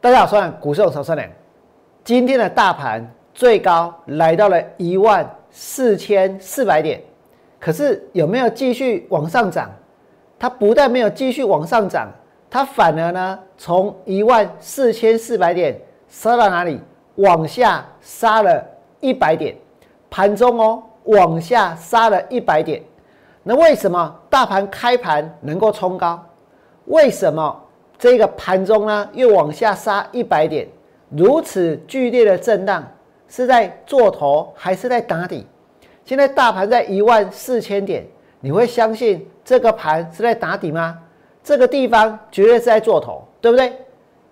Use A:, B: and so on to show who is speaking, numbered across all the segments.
A: 大家好，我是股市手三连。今天的大盘最高来到了一万四千四百点，可是有没有继续往上涨？它不但没有继续往上涨，它反而呢从一万四千四百点杀到哪里？往下杀了一百点。盘中哦，往下杀了一百点。那为什么大盘开盘能够冲高？为什么这个盘中呢又往下杀一百点？如此剧烈的震荡，是在做头还是在打底？现在大盘在一万四千点，你会相信这个盘是在打底吗？这个地方绝对是在做头，对不对？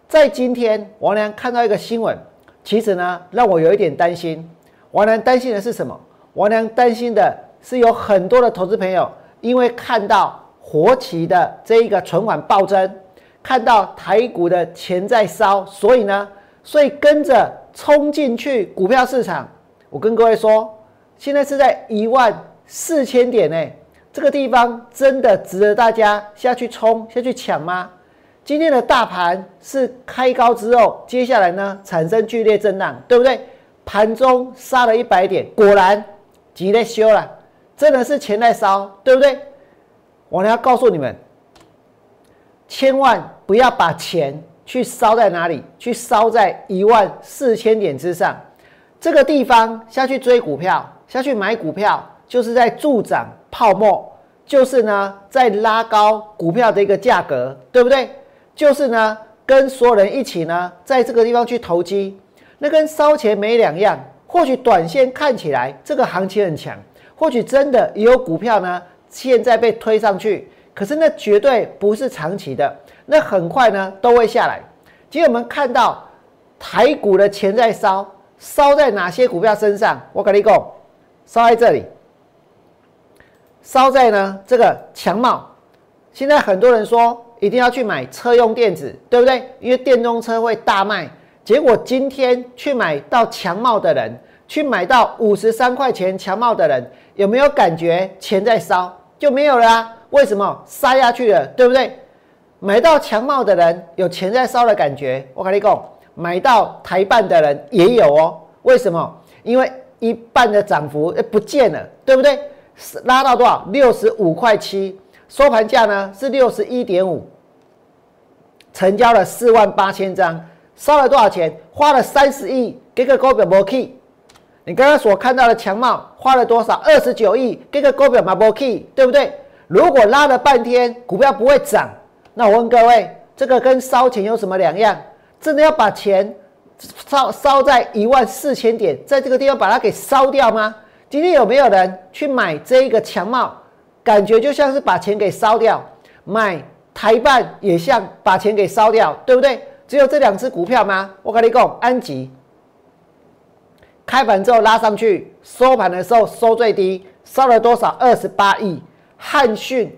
A: 在今天，王良看到一个新闻，其实呢让我有一点担心。王良担心的是什么？王良担心的是有很多的投资朋友，因为看到活期的这一个存款暴增，看到台股的钱在烧，所以呢，所以跟着冲进去股票市场。我跟各位说，现在是在一万四千点呢，这个地方真的值得大家下去冲、下去抢吗？今天的大盘是开高之后，接下来呢产生剧烈震荡，对不对？盘中杀了一百点，果然急在修了，真的是钱在烧，对不对？我呢要告诉你们，千万不要把钱去烧在哪里，去烧在一万四千点之上，这个地方下去追股票，下去买股票，就是在助长泡沫，就是呢在拉高股票的一个价格，对不对？就是呢跟所有人一起呢在这个地方去投机。那跟烧钱没两样，或许短线看起来这个行情很强，或许真的也有股票呢，现在被推上去，可是那绝对不是长期的，那很快呢都会下来。今天我们看到台股的钱在烧，烧在哪些股票身上？我跟你讲，烧在这里，烧在呢这个强茂。现在很多人说一定要去买车用电子，对不对？因为电动车会大卖。结果今天去买到强茂的人，去买到五十三块钱强茂的人，有没有感觉钱在烧？就没有了啊？为什么杀下去了？对不对？买到强茂的人有钱在烧的感觉。我跟你讲，买到台半的人也有哦。为什么？因为一半的涨幅不见了，对不对？拉到多少？六十五块七，收盘价呢是六十一点五，成交了四万八千张。烧了多少钱？花了三十亿，给个高表摩 key。你刚刚所看到的强茂花了多少？二十九亿，给个高表摩 key，对不对？如果拉了半天股票不会涨，那我问各位，这个跟烧钱有什么两样？真的要把钱烧烧在一万四千点，在这个地方把它给烧掉吗？今天有没有人去买这一个强茂？感觉就像是把钱给烧掉。买台办也像把钱给烧掉，对不对？只有这两只股票吗？我跟你讲，安吉开盘之后拉上去，收盘的时候收最低，收了多少？二十八亿。汉讯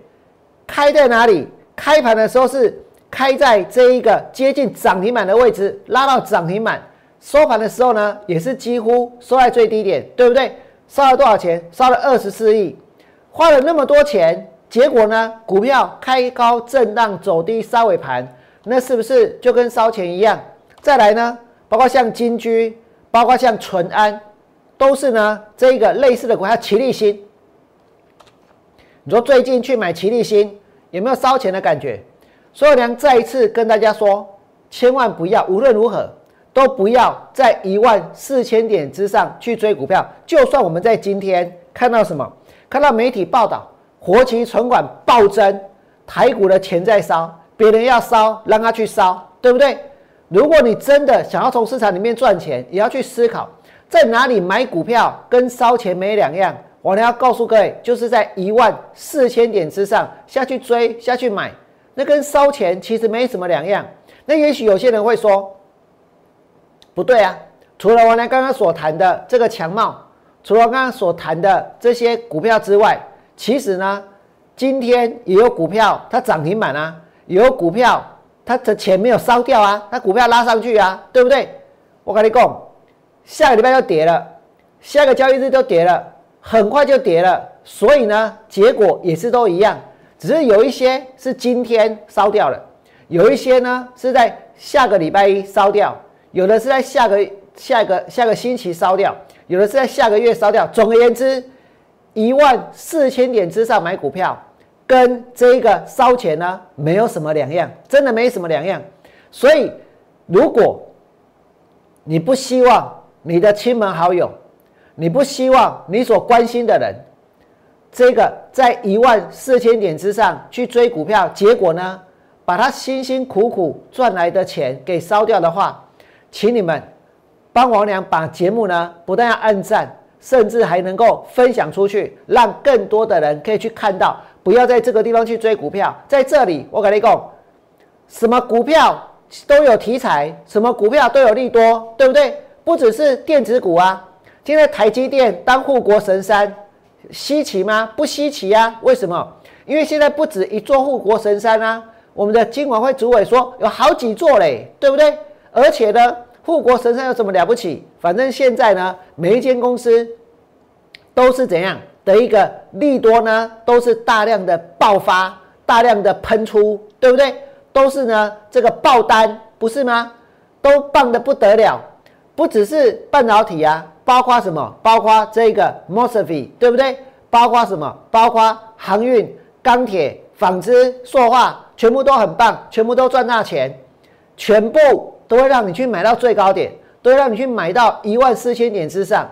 A: 开在哪里？开盘的时候是开在这一个接近涨停板的位置，拉到涨停板。收盘的时候呢，也是几乎收在最低点，对不对？烧了多少钱？烧了二十四亿，花了那么多钱，结果呢？股票开高震荡走低，杀尾盘。那是不是就跟烧钱一样？再来呢？包括像金居，包括像淳安，都是呢这一个类似的股票。齐力新，你说最近去买齐力新有没有烧钱的感觉？所以娘再一次跟大家说，千万不要，无论如何都不要在一万四千点之上去追股票。就算我们在今天看到什么，看到媒体报道活期存款暴增，台股的钱在烧。别人要烧，让他去烧，对不对？如果你真的想要从市场里面赚钱，也要去思考在哪里买股票，跟烧钱没两样。我呢要告诉各位，就是在一万四千点之上下去追、下去买，那跟烧钱其实没什么两样。那也许有些人会说，不对啊。除了我呢刚刚所谈的这个强貌，除了刚刚所谈的这些股票之外，其实呢，今天也有股票它涨停板啊。也有股票，它的钱没有烧掉啊，它股票拉上去啊，对不对？我跟你讲，下个礼拜就跌了，下个交易日就跌了，很快就跌了。所以呢，结果也是都一样，只是有一些是今天烧掉了，有一些呢是在下个礼拜一烧掉，有的是在下个下个下个星期烧掉，有的是在下个月烧掉。总而言之，一万四千点之上买股票，跟这个烧钱呢没有什么两样，真的没什么两样。所以，如果你不希望你的亲朋好友，你不希望你所关心的人，这个在一万四千点之上去追股票，结果呢？把他辛辛苦苦赚来的钱给烧掉的话，请你们帮王良把节目呢不但要按赞，甚至还能够分享出去，让更多的人可以去看到。不要在这个地方去追股票，在这里我跟你讲，什么股票都有题材，什么股票都有利多，对不对？不只是电子股啊，现在台积电当护国神山，稀奇吗？不稀奇啊。为什么？因为现在不止一座护国神山啊。我们的金管会主委说有好几座嘞，对不对？而且呢，护国神山有什么了不起？反正现在呢，每一间公司都是怎样的一个利多呢？都是大量的爆发，大量的喷出，对不对？都是呢这个爆单，不是吗？都棒的不得了，不只是半导体啊，包括什么？包括这个 m o s f e 对不对？包括什么？包括航运、钢铁。纺织、塑化全部都很棒，全部都赚大钱，全部都会让你去买到最高点，都会让你去买到一万四千点之上。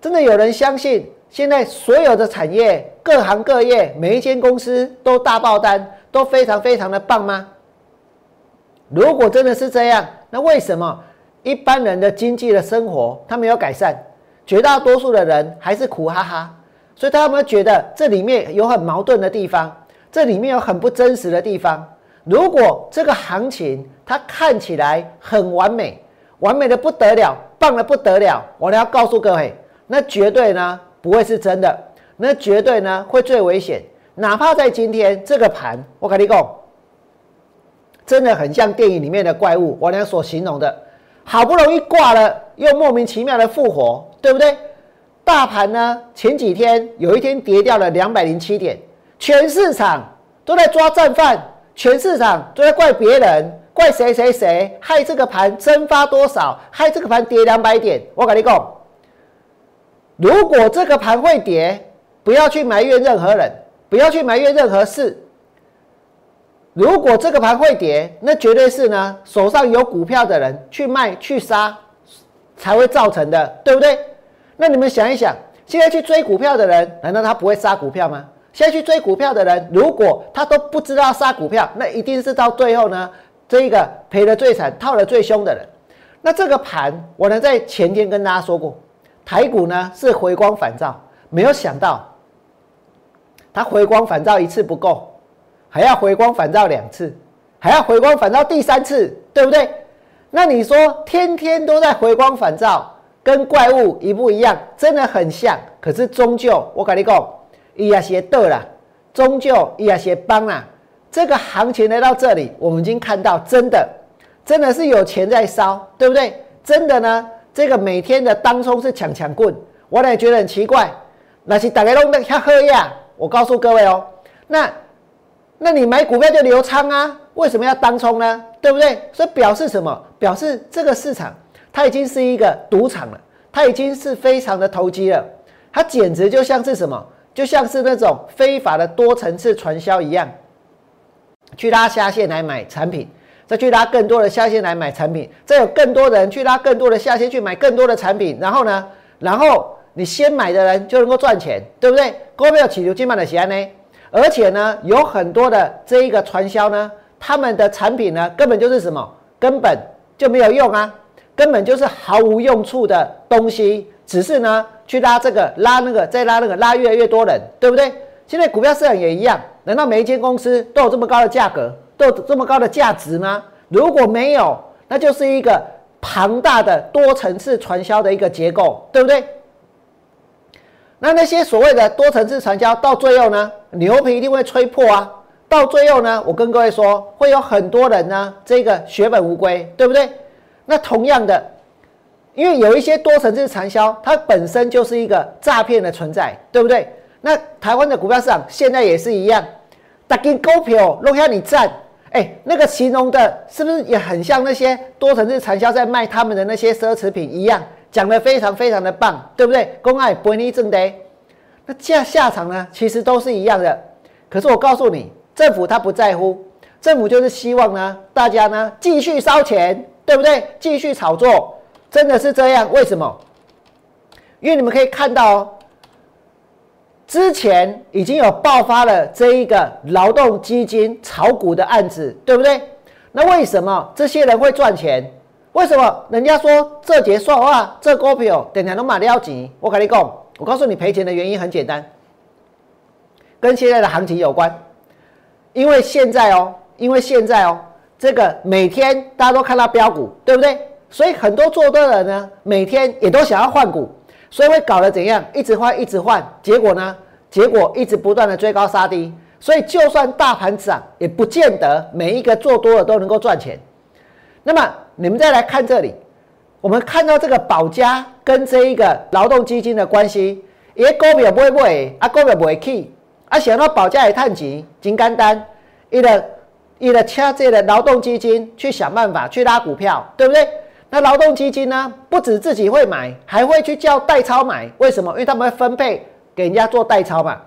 A: 真的有人相信现在所有的产业、各行各业每一间公司都大爆单，都非常非常的棒吗？如果真的是这样，那为什么一般人的经济的生活他没有改善，绝大多数的人还是苦哈哈？所以他们觉得这里面有很矛盾的地方。这里面有很不真实的地方。如果这个行情它看起来很完美，完美的不得了，棒的不得了，我要告诉各位，那绝对呢不会是真的，那绝对呢会最危险。哪怕在今天这个盘，我跟你讲，真的很像电影里面的怪物，我俩所形容的，好不容易挂了，又莫名其妙的复活，对不对？大盘呢前几天有一天跌掉了两百零七点。全市场都在抓战犯，全市场都在怪别人，怪谁谁谁害这个盘蒸发多少，害这个盘跌两百点。我跟你讲，如果这个盘会跌，不要去埋怨任何人，不要去埋怨任何事。如果这个盘会跌，那绝对是呢手上有股票的人去卖去杀才会造成的，对不对？那你们想一想，现在去追股票的人，难道他不会杀股票吗？现在去追股票的人，如果他都不知道杀股票，那一定是到最后呢，这一个赔的最惨、套的最凶的人。那这个盘，我呢在前天跟大家说过，台股呢是回光返照，没有想到，它回光返照一次不够，还要回光返照两次，还要回光返照第三次，对不对？那你说天天都在回光返照，跟怪物一不一样？真的很像，可是终究我跟你讲。伊也些得了，终究伊也些帮啦。这个行情来到这里，我们已经看到，真的，真的是有钱在烧，对不对？真的呢，这个每天的当冲是抢抢棍，我也觉得很奇怪。那是大家弄的较好呀。我告诉各位哦，那那你买股票就留仓啊？为什么要当冲呢？对不对？所以表示什么？表示这个市场它已经是一个赌场了，它已经是非常的投机了，它简直就像是什么？就像是那种非法的多层次传销一样，去拉下线来买产品，再去拉更多的下线来买产品，再有更多人去拉更多的下线去买更多的产品，然后呢，然后你先买的人就能够赚钱，对不对？股票起流金满的钱呢？而且呢，有很多的这一个传销呢，他们的产品呢，根本就是什么，根本就没有用啊，根本就是毫无用处的东西，只是呢。去拉这个，拉那个，再拉那个，拉越来越多人，对不对？现在股票市场也一样，难道每一间公司都有这么高的价格，都有这么高的价值吗？如果没有，那就是一个庞大的多层次传销的一个结构，对不对？那那些所谓的多层次传销，到最后呢，牛皮一定会吹破啊！到最后呢，我跟各位说，会有很多人呢，这个血本无归，对不对？那同样的。因为有一些多层次传销，它本身就是一个诈骗的存在，对不对？那台湾的股票市场现在也是一样，打给股票弄下你赚，哎，那个形容的是不是也很像那些多层次传销在卖他们的那些奢侈品一样，讲的非常非常的棒，对不对？公爱不利正的，那下下场呢，其实都是一样的。可是我告诉你，政府他不在乎，政府就是希望呢，大家呢继续烧钱，对不对？继续炒作，真的是这样？为什么？因为你们可以看到哦。之前已经有爆发了这一个劳动基金炒股的案子，对不对？那为什么这些人会赚钱？为什么人家说这节算哇，这股票等下都买了钱？我跟你讲，我告诉你赔钱的原因很简单，跟现在的行情有关。因为现在哦，因为现在哦，这个每天大家都看到标股，对不对？所以很多做多的人呢，每天也都想要换股。所以会搞得怎样？一直换，一直换，结果呢？结果一直不断的追高杀低，所以就算大盘涨，也不见得每一个做多的都能够赚钱。那么你们再来看这里，我们看到这个保家跟这一个劳动基金的关系，也股票不会买，啊股票不会去，啊想到保价也探钱，金简单，伊的伊的掐这的劳动基金去想办法去拉股票，对不对？那劳动基金呢？不止自己会买，还会去叫代操买。为什么？因为他们会分配给人家做代操嘛。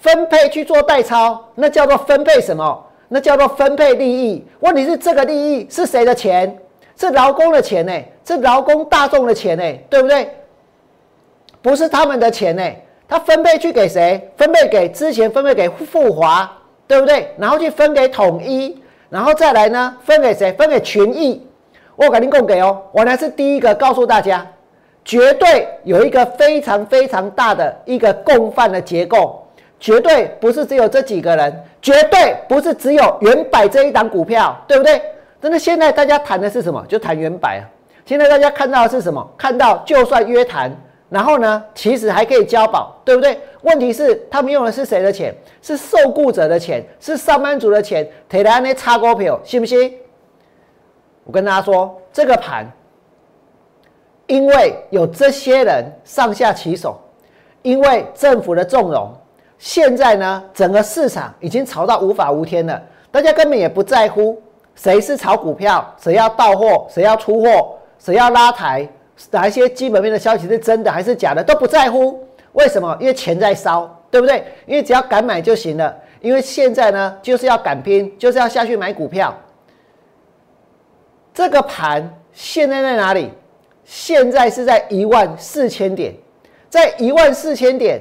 A: 分配去做代操，那叫做分配什么？那叫做分配利益。问题是这个利益是谁的钱？是劳工的钱呢？是劳工大众的钱呢？对不对？不是他们的钱呢？他分配去给谁？分配给之前分配给富华，对不对？然后去分给统一，然后再来呢？分给谁？分给群益。我肯定供给哦，我呢是第一个告诉大家，绝对有一个非常非常大的一个共犯的结构，绝对不是只有这几个人，绝对不是只有原百这一档股票，对不对？真的，现在大家谈的是什么？就谈原百啊。现在大家看到的是什么？看到就算约谈，然后呢，其实还可以交保，对不对？问题是他们用的是谁的钱？是受雇者的钱，是上班族的钱，提来那差股票，信不信？我跟大家说，这个盘，因为有这些人上下其手，因为政府的纵容，现在呢，整个市场已经炒到无法无天了。大家根本也不在乎谁是炒股票，谁要到货，谁要出货，谁要拉抬，哪一些基本面的消息是真的还是假的，都不在乎。为什么？因为钱在烧，对不对？因为只要敢买就行了。因为现在呢，就是要敢拼，就是要下去买股票。这个盘现在在哪里？现在是在一万四千点，在一万四千点，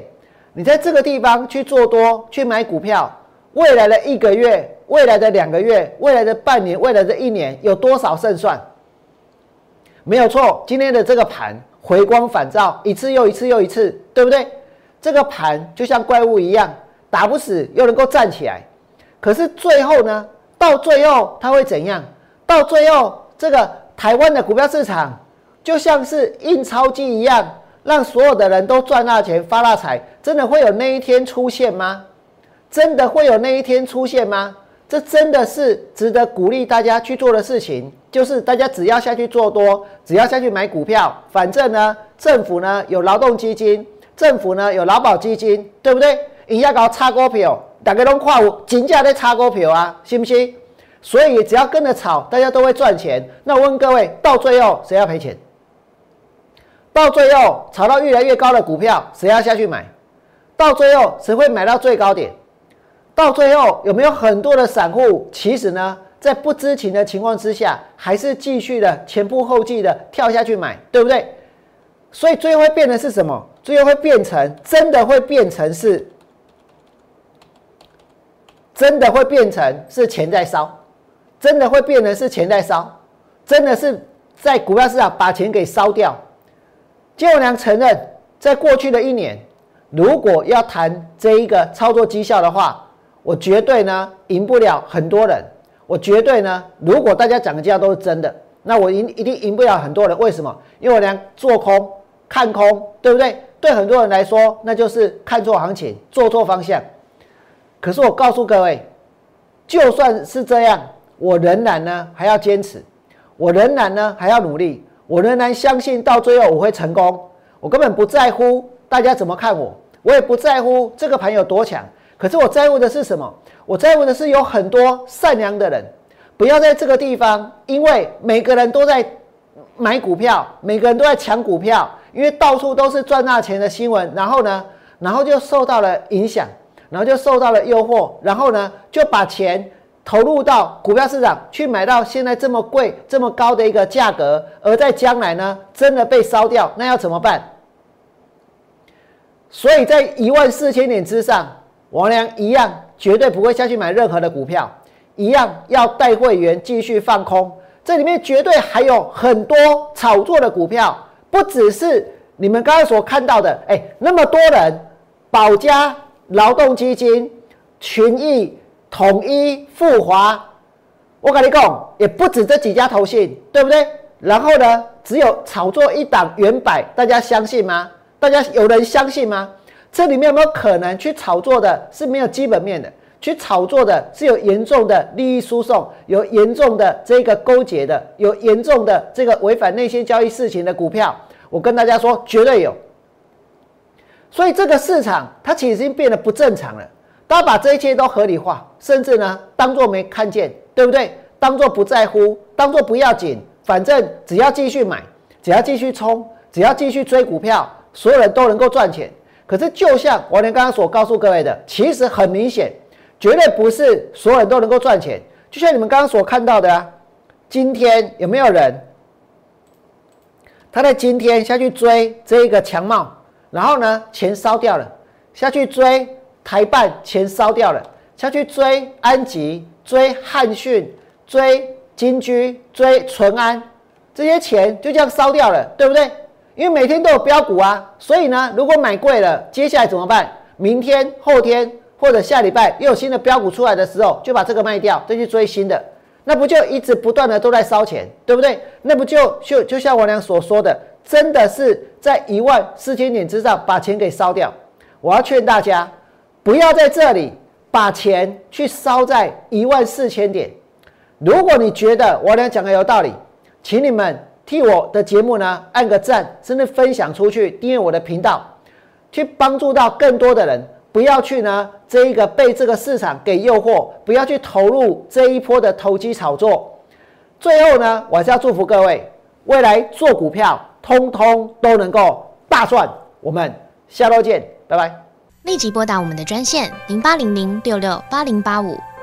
A: 你在这个地方去做多去买股票，未来的一个月、未来的两个月、未来的半年、未来的一年，有多少胜算？没有错，今天的这个盘回光返照，一次又一次又一次，对不对？这个盘就像怪物一样，打不死又能够站起来，可是最后呢？到最后它会怎样？到最后。这个台湾的股票市场就像是印钞机一样，让所有的人都赚大钱、发大财。真的会有那一天出现吗？真的会有那一天出现吗？这真的是值得鼓励大家去做的事情。就是大家只要下去做多，只要下去买股票，反正呢，政府呢有劳动基金，政府呢有劳保基金，对不对？你要搞差股票，大家都跨我金价在差股票啊，信不信？所以只要跟着炒，大家都会赚钱。那我问各位，到最后谁要赔钱？到最后炒到越来越高的股票，谁要下去买？到最后谁会买到最高点？到最后有没有很多的散户，其实呢，在不知情的情况之下，还是继续的前仆后继的跳下去买，对不对？所以最后会变成是什么？最后会变成真的会变成是，真的会变成是钱在烧。真的会变成是钱在烧，真的是在股票市场把钱给烧掉。金永良承认，在过去的一年，如果要谈这一个操作绩效的话，我绝对呢赢不了很多人。我绝对呢，如果大家讲的价都是真的，那我赢一定赢不了很多人。为什么？因为我俩做空、看空，对不对？对很多人来说，那就是看错行情、做错方向。可是我告诉各位，就算是这样。我仍然呢还要坚持，我仍然呢还要努力，我仍然相信到最后我会成功。我根本不在乎大家怎么看我，我也不在乎这个盘有多强。可是我在乎的是什么？我在乎的是有很多善良的人，不要在这个地方，因为每个人都在买股票，每个人都在抢股票，因为到处都是赚大钱的新闻，然后呢，然后就受到了影响，然后就受到了诱惑，然后呢，就把钱投入到股票市场去买到现在这么贵、这么高的一个价格，而在将来呢，真的被烧掉，那要怎么办？所以在一万四千点之上，王良一样绝对不会下去买任何的股票，一样要带会员继续放空。这里面绝对还有很多炒作的股票，不只是你们刚刚所看到的。哎，那么多人，保家、劳动基金、群益、统一、富华，我跟你讲，也不止这几家投信，对不对？然后呢，只有炒作一档原百，大家相信吗？大家有人相信吗？这里面有没有可能去炒作的是没有基本面的？去炒作的是有严重的利益输送、有严重的这个勾结的、有严重的这个违反内线交易事情的股票？我跟大家说，绝对有。所以这个市场它其实已经变得不正常了。大家把这一切都合理化，甚至呢当做没看见，对不对？当做不在乎，当做不要紧，反正只要继续买，只要继续冲，只要继续追股票。所有人都能够赚钱，可是就像王连刚刚所告诉各位的，其实很明显，绝对不是所有人都能够赚钱。就像你们刚刚所看到的啊，今天有没有人他在今天下去追这一个强茂，然后呢钱烧掉了，下去追台办钱烧掉了，下去追安吉、追汉讯、追金居、追淳安，这些钱就这样烧掉了，对不对？因为每天都有标股啊，所以呢，如果买贵了，接下来怎么办？明天、后天或者下礼拜又有新的标股出来的时候，就把这个卖掉，再去追新的，那不就一直不断的都在烧钱，对不对？那不就就就像我俩所说的，真的是在一万四千点之上把钱给烧掉。我要劝大家，不要在这里把钱去烧在一万四千点。如果你觉得我俩讲的有道理，请你们。替我的节目呢按个赞，甚至分享出去，订阅我的频道，去帮助到更多的人。不要去呢这一个被这个市场给诱惑，不要去投入这一波的投机炒作。最后呢，我还是要祝福各位，未来做股票通通都能够大赚。我们下周见，拜拜。
B: 立即拨打我们的专线零八零零六六八零八五。